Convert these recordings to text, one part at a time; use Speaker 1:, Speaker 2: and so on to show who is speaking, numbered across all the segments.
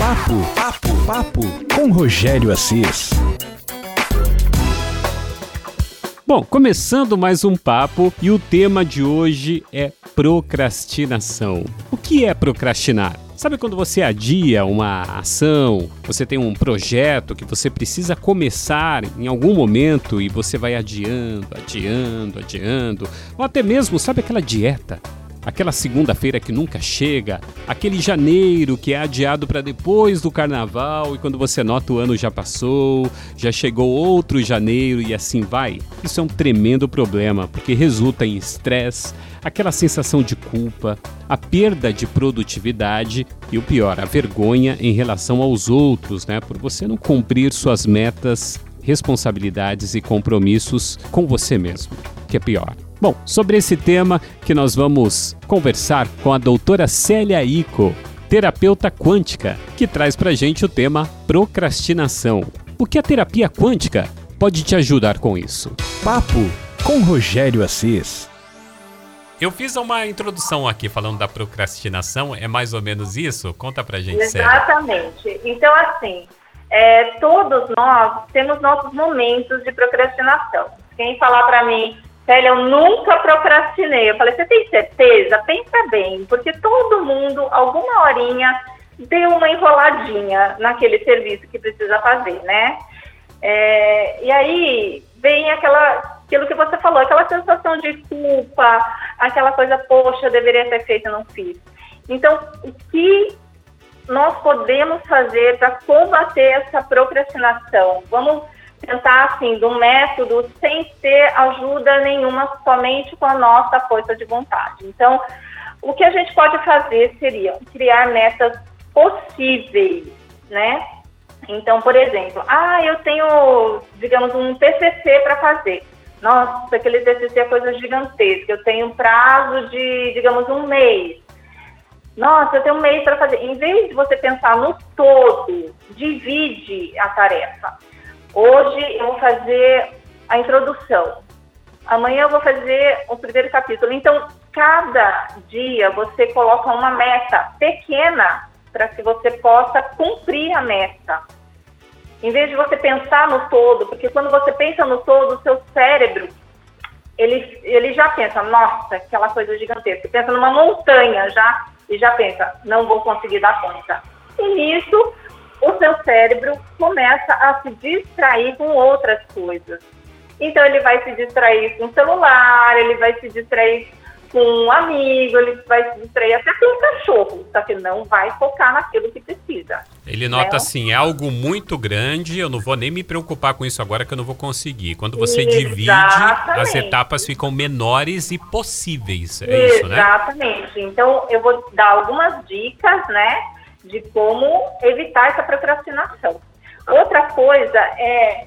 Speaker 1: Papo, papo, papo com Rogério Assis.
Speaker 2: Bom, começando mais um papo e o tema de hoje é procrastinação. O que é procrastinar? Sabe quando você adia uma ação, você tem um projeto que você precisa começar em algum momento e você vai adiando, adiando, adiando, ou até mesmo, sabe aquela dieta? Aquela segunda-feira que nunca chega, aquele janeiro que é adiado para depois do carnaval e quando você nota o ano já passou, já chegou outro janeiro e assim vai. Isso é um tremendo problema porque resulta em estresse, aquela sensação de culpa, a perda de produtividade e o pior, a vergonha em relação aos outros, né, por você não cumprir suas metas, responsabilidades e compromissos com você mesmo, que é pior. Bom, sobre esse tema que nós vamos conversar com a doutora Célia Ico, terapeuta quântica, que traz pra gente o tema procrastinação. O que a terapia quântica pode te ajudar com isso?
Speaker 1: Papo com Rogério Assis.
Speaker 2: Eu fiz uma introdução aqui falando da procrastinação, é mais ou menos isso? Conta pra gente,
Speaker 3: Exatamente. Célia. Então, assim, é, todos nós temos nossos momentos de procrastinação. Quem falar para mim, Célia, eu nunca procrastinei. Eu falei, você tem certeza? Pensa bem, porque todo mundo, alguma horinha, deu uma enroladinha naquele serviço que precisa fazer, né? É, e aí vem aquela, aquilo que você falou, aquela sensação de culpa, aquela coisa, poxa, deveria ter feito e não fiz. Então, o que nós podemos fazer para combater essa procrastinação? Vamos tentar, assim, do método sem ter ajuda nenhuma, somente com a nossa força de vontade. Então, o que a gente pode fazer seria criar metas possíveis, né? Então, por exemplo, ah, eu tenho, digamos, um TCC para fazer. Nossa, aquele TCC é coisa gigantesca. Eu tenho um prazo de, digamos, um mês. Nossa, eu tenho um mês para fazer. Em vez de você pensar no todo, divide a tarefa. Hoje eu vou fazer a introdução. Amanhã eu vou fazer o primeiro capítulo. Então, cada dia você coloca uma meta pequena para que você possa cumprir a meta. Em vez de você pensar no todo, porque quando você pensa no todo, o seu cérebro ele, ele já pensa, nossa, aquela coisa gigantesca. Pensa numa montanha já e já pensa, não vou conseguir dar conta. E nisso o seu cérebro começa a se distrair com outras coisas. Então ele vai se distrair com o celular, ele vai se distrair com um amigo, ele vai se distrair até com um cachorro, só que não vai focar naquilo que precisa.
Speaker 2: Ele nota né? assim, é algo muito grande, eu não vou nem me preocupar com isso agora que eu não vou conseguir. Quando você Exatamente. divide, as etapas ficam menores e possíveis, é
Speaker 3: Exatamente.
Speaker 2: isso, né?
Speaker 3: Exatamente. Então eu vou dar algumas dicas, né? De como evitar essa procrastinação. Outra coisa é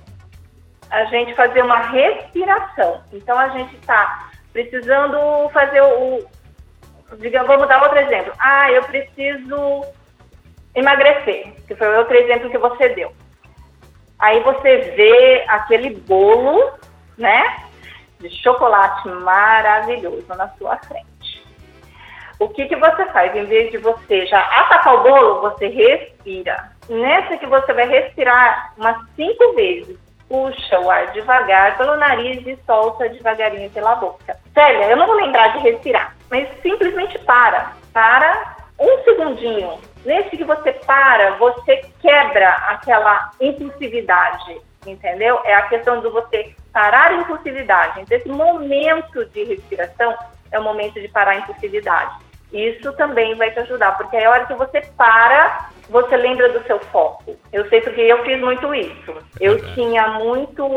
Speaker 3: a gente fazer uma respiração. Então a gente está precisando fazer o, digamos, vamos dar outro exemplo. Ah, eu preciso emagrecer, que foi outro exemplo que você deu. Aí você vê aquele bolo, né, de chocolate maravilhoso na sua frente o que, que você faz? Em vez de você já atacar o bolo, você respira. Nessa que você vai respirar umas cinco vezes. Puxa o ar devagar pelo nariz e solta devagarinho pela boca. Célia, eu não vou lembrar de respirar, mas simplesmente para. Para um segundinho. Nesse que você para, você quebra aquela impulsividade, entendeu? É a questão de você parar a impulsividade. Então, esse momento de respiração é o momento de parar a impulsividade. Isso também vai te ajudar, porque é a hora que você para, você lembra do seu foco. Eu sei porque eu fiz muito isso. Eu tinha muito,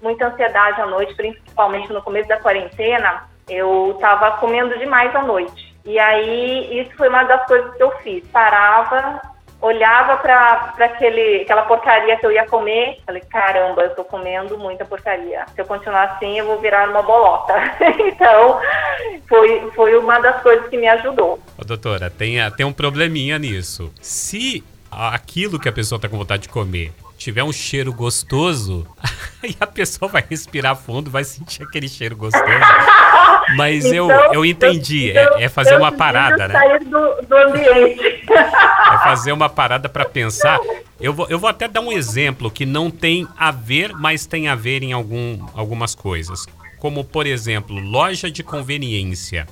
Speaker 3: muita ansiedade à noite, principalmente no começo da quarentena. Eu estava comendo demais à noite. E aí, isso foi uma das coisas que eu fiz. Parava, olhava para aquela porcaria que eu ia comer, falei, caramba, eu tô comendo muita porcaria. Se eu continuar assim, eu vou virar uma bolota. então, foi, foi uma das coisas que me ajudou.
Speaker 2: Ô, doutora, tem, tem um probleminha nisso. Se aquilo que a pessoa tá com vontade de comer tiver um cheiro gostoso, aí a pessoa vai respirar fundo, vai sentir aquele cheiro gostoso. Mas então, eu, eu entendi, é, então, é, é, fazer uma parada, né?
Speaker 3: sair do, do ambiente.
Speaker 2: Fazer uma parada para pensar. Eu vou, eu vou até dar um exemplo que não tem a ver, mas tem a ver em algum, algumas coisas. Como, por exemplo, loja de conveniência.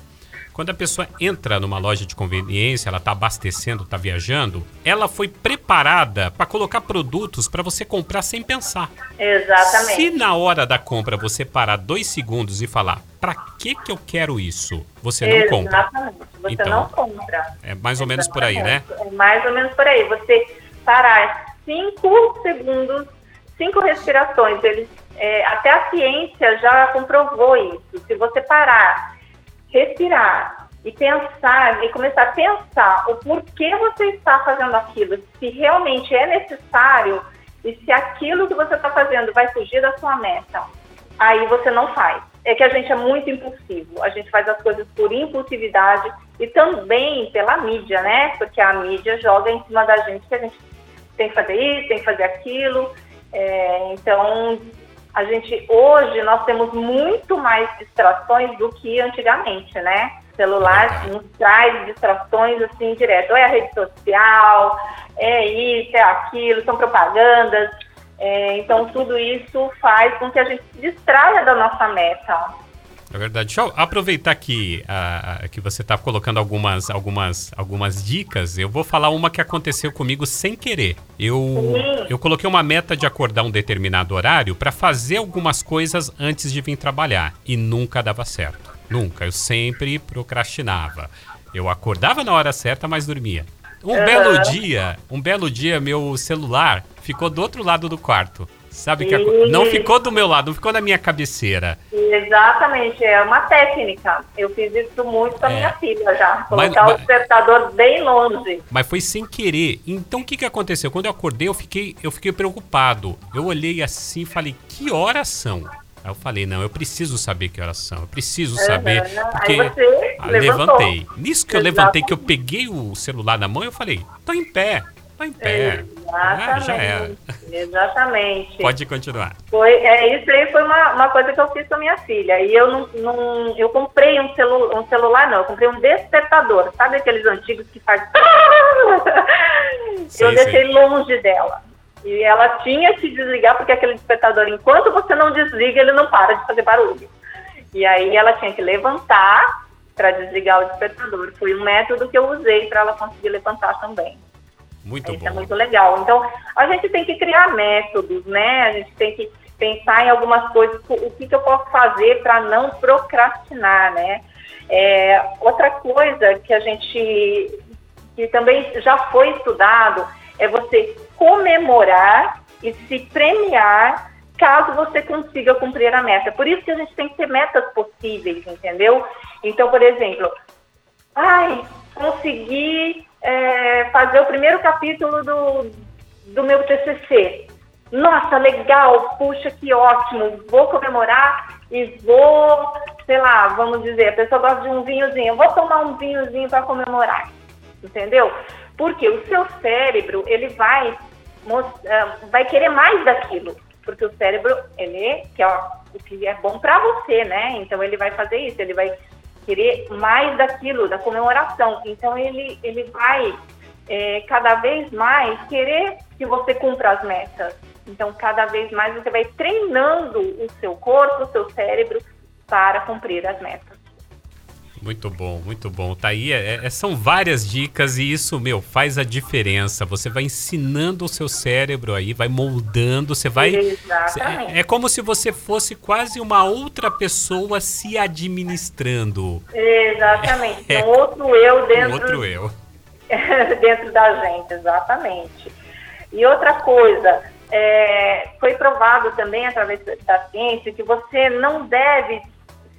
Speaker 2: Quando a pessoa entra numa loja de conveniência, ela está abastecendo, está viajando, ela foi preparada para colocar produtos para você comprar sem pensar.
Speaker 3: Exatamente.
Speaker 2: Se na hora da compra você parar dois segundos e falar, para que que eu quero isso? Você não compra.
Speaker 3: Exatamente. Você
Speaker 2: Então,
Speaker 3: não compra.
Speaker 2: É mais ou menos por aí, né?
Speaker 3: É mais ou menos por aí. Você parar cinco segundos, cinco respirações. Eles, é, até a ciência já comprovou isso. Se você parar, respirar e pensar, e começar a pensar o porquê você está fazendo aquilo, se realmente é necessário e se aquilo que você está fazendo vai fugir da sua meta, aí você não faz. É que a gente é muito impulsivo, a gente faz as coisas por impulsividade e também pela mídia, né? Porque a mídia joga em cima da gente que a gente tem que fazer isso, tem que fazer aquilo. É, então, a gente hoje nós temos muito mais distrações do que antigamente, né? O celular nos traz distrações assim direto. Ou é a rede social, é isso, é aquilo, são propagandas. É, então tudo isso faz com que a gente se distraia da nossa meta.
Speaker 2: É verdade. Deixa eu aproveitar que, ah, que você está colocando algumas, algumas, algumas dicas. Eu vou falar uma que aconteceu comigo sem querer. Eu, eu coloquei uma meta de acordar um determinado horário para fazer algumas coisas antes de vir trabalhar. E nunca dava certo. Nunca. Eu sempre procrastinava. Eu acordava na hora certa, mas dormia. Um belo dia, um belo dia, meu celular ficou do outro lado do quarto. Sabe que
Speaker 3: Ih.
Speaker 2: não ficou do meu lado, não ficou na minha cabeceira.
Speaker 3: Exatamente, é uma técnica. Eu fiz isso muito com a
Speaker 2: É.
Speaker 3: minha filha já. Colocar
Speaker 2: mas-
Speaker 3: o despertador bem longe.
Speaker 2: Mas foi sem querer. Então o que, que aconteceu? Quando eu acordei, eu fiquei, eu fiquei preocupado. Eu olhei assim e falei, que horas são? Aí eu falei, não, eu preciso saber que horas são. Eu preciso saber.
Speaker 3: Aham.
Speaker 2: Porque
Speaker 3: Aí você
Speaker 2: levantei. Nisso que eu levantei, que eu peguei o celular na mão, eu falei, tô em pé. Tô em pé. Ah,
Speaker 3: Exatamente.
Speaker 2: já era.
Speaker 3: Exatamente.
Speaker 2: Pode continuar.
Speaker 3: Foi, é, isso aí foi uma, uma coisa que eu fiz com a minha filha. E eu não, não- eu comprei um, celu, um celular, não, eu comprei um despertador. Sabe aqueles antigos que faz.
Speaker 2: Sei,
Speaker 3: eu deixei longe dela. E ela tinha que desligar, porque aquele despertador, enquanto você não desliga, ele não para de fazer barulho. E aí ela tinha que levantar para desligar o despertador. Foi um método que eu usei para ela conseguir levantar também.
Speaker 2: Muito
Speaker 3: Isso é
Speaker 2: bom.
Speaker 3: muito legal. Então, a gente tem que criar métodos, né? A gente tem que pensar em algumas coisas, o que, que eu posso fazer para não procrastinar, né? É, outra coisa que a gente, que também já foi estudado, é você comemorar e se premiar caso você consiga cumprir a meta. Por isso que a gente tem que ter metas possíveis, entendeu? Então, por exemplo, ai, consegui é, fazer o primeiro capítulo do, do meu TCC. Nossa, legal, puxa, que ótimo, vou comemorar e vou, sei lá, vamos dizer, a pessoa gosta de um vinhozinho, vou tomar um vinhozinho para comemorar, entendeu? Porque o seu cérebro, ele vai, ah, vai querer mais daquilo, porque o cérebro, ele quer o que é bom para você, né? Então ele vai fazer isso, ele vai querer mais daquilo, da comemoração. Então ele, ele vai é, cada vez mais querer que você cumpra as metas. Então cada vez mais você vai treinando o seu corpo, o seu cérebro para cumprir as metas.
Speaker 2: Muito bom, muito bom. Tá aí, é- é- são várias dicas e isso, meu, faz a diferença. Você vai ensinando o seu cérebro aí, vai moldando, você vai. É, é como se você fosse quase uma outra pessoa se administrando.
Speaker 3: Exatamente. Um outro eu
Speaker 2: Um
Speaker 3: dentro
Speaker 2: outro eu.
Speaker 3: dentro da gente, exatamente. E outra coisa, é, foi provado também através da ciência que você não deve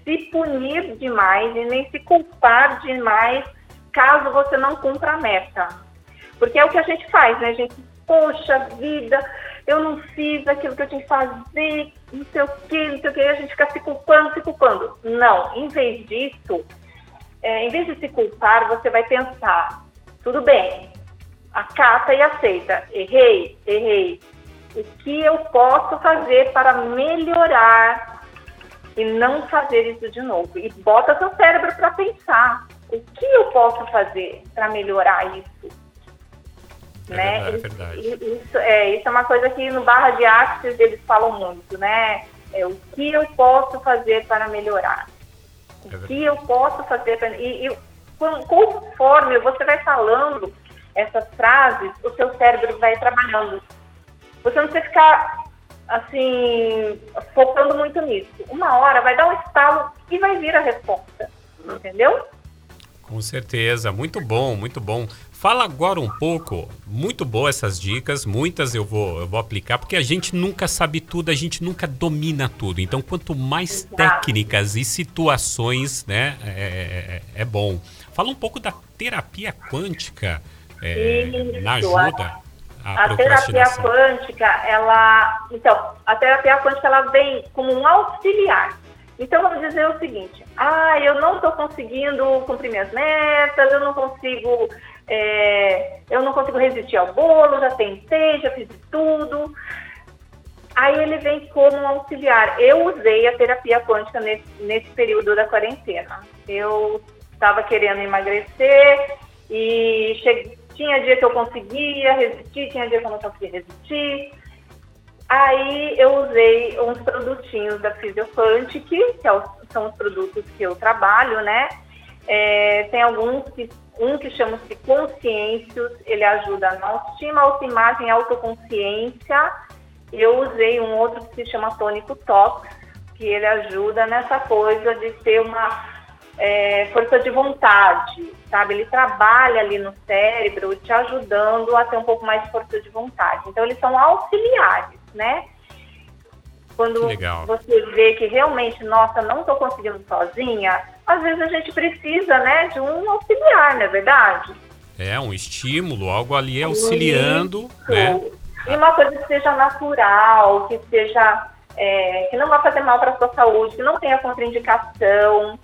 Speaker 3: se punir demais e nem se culpar demais caso você não cumpra a meta. Porque é o que a gente faz, né? A gente, poxa vida, eu não fiz aquilo que eu tinha que fazer, não sei o que, não sei o que, a gente fica se culpando, se culpando. Não, em vez disso, é, em vez de se culpar, você vai pensar, tudo bem, acata e aceita. Errei, errei. O que eu posso fazer para melhorar e não fazer isso de novo? E bota seu cérebro para pensar. O que eu posso fazer para melhorar isso? É né? Verdade, é verdade. Isso, é, isso é uma coisa que no Barra de Axis eles falam muito, né? É, o que eu posso fazer para melhorar? O é que eu posso fazer para... E, e conforme você vai falando essas frases, o seu cérebro vai trabalhando. Você não precisa ficar, assim, focando muito nisso. Uma hora vai dar um estalo e vai vir a resposta, entendeu?
Speaker 2: Com certeza, muito bom, muito bom. Fala agora um pouco, muito boas essas dicas, muitas eu vou, eu vou aplicar, porque a gente nunca sabe tudo, a gente nunca domina tudo. Então, quanto mais Exato. técnicas e situações, né, é, é, é, bom. Fala um pouco da terapia quântica é, na ajuda.
Speaker 3: A, a terapia quântica, ela. Então, a terapia quântica ela vem como um auxiliar. Então, vamos dizer o seguinte: ah, eu não estou conseguindo cumprir minhas metas, eu não consigo é, eu não consigo resistir ao bolo, já tentei, já fiz tudo. Aí ele vem como um auxiliar. Eu usei a terapia quântica nesse, nesse período da quarentena. Eu estava querendo emagrecer e cheguei, tinha dia que eu conseguia resistir, tinha dia que eu não conseguia resistir. Aí eu usei uns produtinhos da Physioquantic, que é são os produtos que eu trabalho, né? É, tem alguns que um que chama-se Consciêncios, ele ajuda na autoestima, autoimagem autoconsciência. Eu usei um outro que se chama Tônico Tox, que ele ajuda nessa coisa de ter uma é, força de vontade, sabe? Ele trabalha ali no cérebro, te ajudando a ter um pouco mais de força de vontade. Então, eles são auxiliares, né? Quando você vê que realmente, nossa, não estou conseguindo sozinha, às vezes a gente precisa, né, de um auxiliar, não é verdade?
Speaker 2: É, um estímulo, algo ali auxiliando, Isso. né?
Speaker 3: E uma coisa que seja natural, que seja, é, que não vai fazer mal para a sua saúde, que não tenha contraindicação.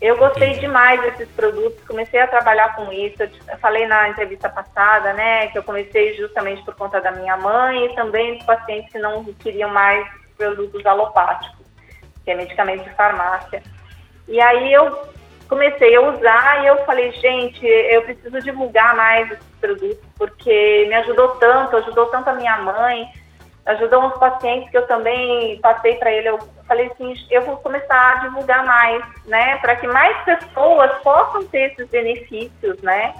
Speaker 3: Eu gostei Entendi. demais desses produtos, comecei a trabalhar com isso. Eu falei na entrevista passada, né, que eu comecei justamente por conta da minha mãe e também dos pacientes que não queriam mais produtos alopáticos que é medicamento de farmácia. E aí eu comecei a usar e eu falei, gente, eu preciso divulgar mais esses produtos, porque me ajudou tanto, ajudou tanto a minha mãe, ajudou uns pacientes que eu também passei para ele. Falei assim, eu vou começar a divulgar mais, né, para que mais pessoas possam ter esses benefícios, né?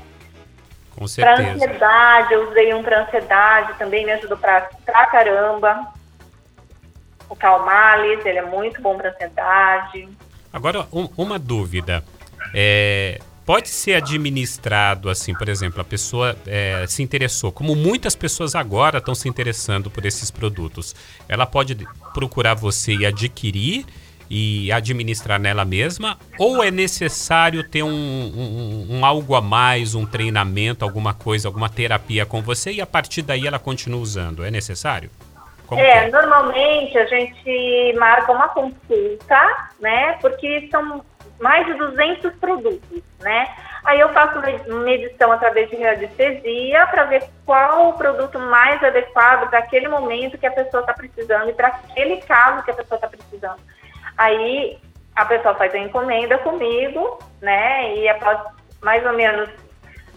Speaker 2: Com certeza.
Speaker 3: Para ansiedade, eu usei um para ansiedade, também me ajudou para caramba o Calmales, ele é muito bom para ansiedade.
Speaker 2: Agora, um, uma dúvida. É, pode ser administrado assim, por exemplo, a pessoa é, se interessou, como muitas pessoas agora estão se interessando por esses produtos. Ela pode procurar você e adquirir e administrar nela mesma? Ou é necessário ter um, um, um, algo a mais, um treinamento, alguma coisa, alguma terapia com você e a partir daí ela continua usando? É necessário?
Speaker 3: Como é, é, normalmente a gente marca uma consulta, né? Porque são mais de 200 produtos, né? Aí eu faço medição através de radiestesia para ver qual o produto mais adequado para aquele momento que a pessoa está precisando e para aquele caso que a pessoa está precisando. Aí a pessoa faz a encomenda comigo, né? E após mais ou menos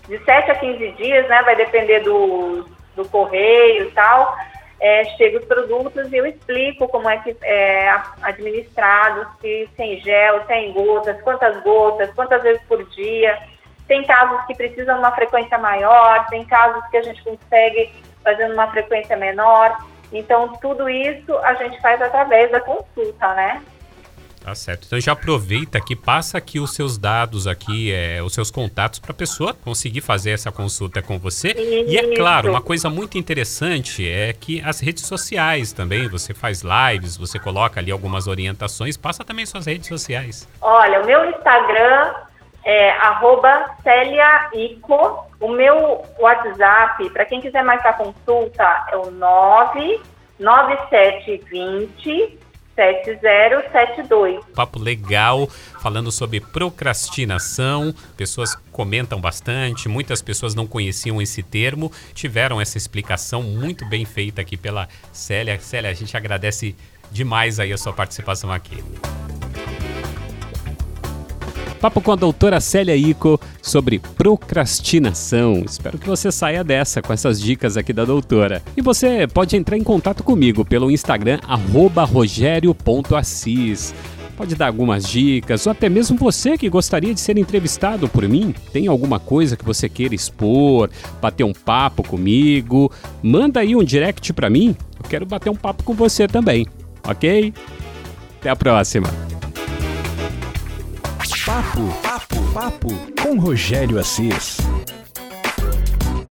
Speaker 3: de 7 a 15 dias, né? Vai depender do, do correio e tal é, chega os produtos e eu explico como é que é administrado, se tem gel, se é em gotas, quantas gotas, quantas vezes por dia. Tem casos que precisam de uma frequência maior, tem casos que a gente consegue fazendo uma frequência menor. Então, tudo isso a gente faz através da consulta, né?
Speaker 2: Tá certo. Então já aproveita que passa aqui os seus dados aqui, é, os seus contatos para a pessoa conseguir fazer essa consulta com você. E é claro, uma coisa muito interessante é que as redes sociais também, você faz lives, você coloca ali algumas orientações, passa também suas redes sociais.
Speaker 3: Olha, o meu Instagram é @celiaico. O meu WhatsApp, para quem quiser marcar consulta, é o 99720 7072.
Speaker 2: Papo legal, falando sobre procrastinação. Pessoas comentam bastante, muitas pessoas não conheciam esse termo, tiveram essa explicação muito bem feita aqui pela Célia. Célia, a gente agradece demais aí a sua participação aqui. Papo com a doutora Célia Ico sobre procrastinação. Espero que você saia dessa com essas dicas aqui da doutora. E você pode entrar em contato comigo pelo Instagram, rogério.assis. Pode dar algumas dicas, ou até mesmo você que gostaria de ser entrevistado por mim, tem alguma coisa que você queira expor, bater um papo comigo, manda aí um direct para mim. Eu quero bater um papo com você também, ok? Até a próxima.
Speaker 1: Papo, papo, papo com Rogério Assis.